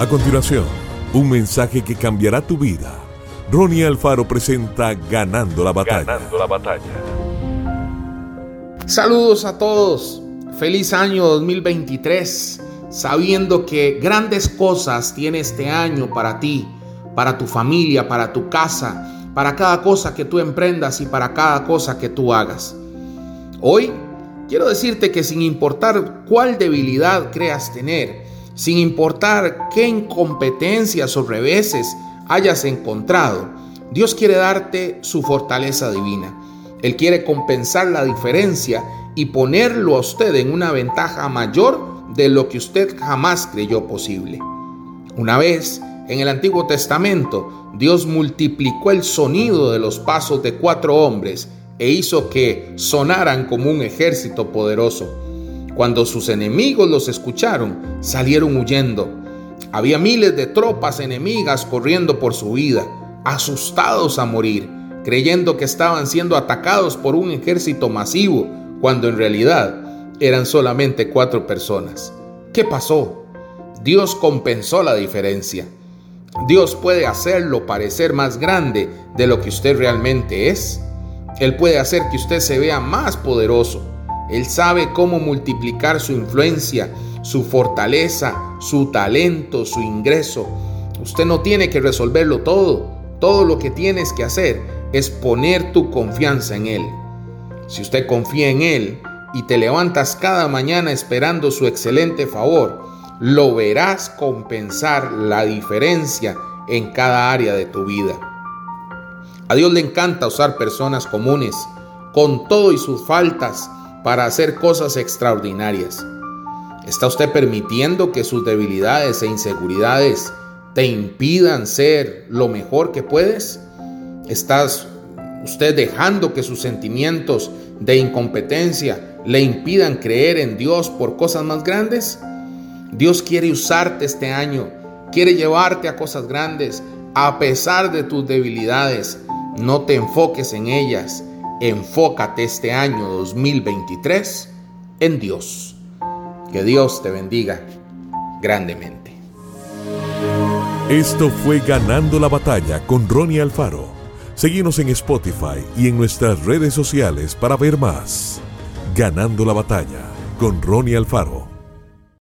A continuación, un mensaje que cambiará tu vida. Ronnie Alfaro presenta Ganando la batalla. Ganando la batalla. Saludos a todos. Feliz año 2023. Sabiendo que grandes cosas tiene este año para ti, para tu familia, para tu casa, para cada cosa que tú emprendas y para cada cosa que tú hagas. Hoy quiero decirte que sin importar cuál debilidad creas tener, sin importar qué incompetencias o reveses hayas encontrado, Dios quiere darte su fortaleza divina. Él quiere compensar la diferencia y ponerlo a usted en una ventaja mayor de lo que usted jamás creyó posible. Una vez en el Antiguo Testamento, Dios multiplicó el sonido de los pasos de cuatro hombres e hizo que sonaran como un ejército poderoso. Cuando sus enemigos los escucharon, salieron huyendo. Había miles de tropas enemigas corriendo por su vida, asustados a morir, creyendo que estaban siendo atacados por un ejército masivo, cuando en realidad eran solamente cuatro personas. ¿Qué pasó? Dios compensó la diferencia. Dios puede hacerlo parecer más grande de lo que usted realmente es. Él puede hacer que usted se vea más poderoso. Él sabe cómo multiplicar su influencia, su fortaleza, su talento, su ingreso. Usted no tiene que resolverlo todo. Todo lo que tienes que hacer es poner tu confianza en Él. Si usted confía en Él y te levantas cada mañana esperando su excelente favor, lo verás compensar la diferencia en cada área de tu vida. A Dios le encanta usar personas comunes, con todo y sus faltas, para hacer cosas extraordinarias. ¿Está usted permitiendo que sus debilidades e inseguridades te impidan ser lo mejor que puedes? ¿Estás usted dejando que sus sentimientos de incompetencia le impidan creer en Dios por cosas más grandes? Dios quiere usarte este año, quiere llevarte a cosas grandes a pesar de tus debilidades. No te enfoques en ellas. Enfócate este año 2023 en Dios. Que Dios te bendiga grandemente. Esto fue Ganando la Batalla con Ronnie Alfaro. Seguimos en Spotify y en nuestras redes sociales para ver más. Ganando la Batalla con Ronnie Alfaro.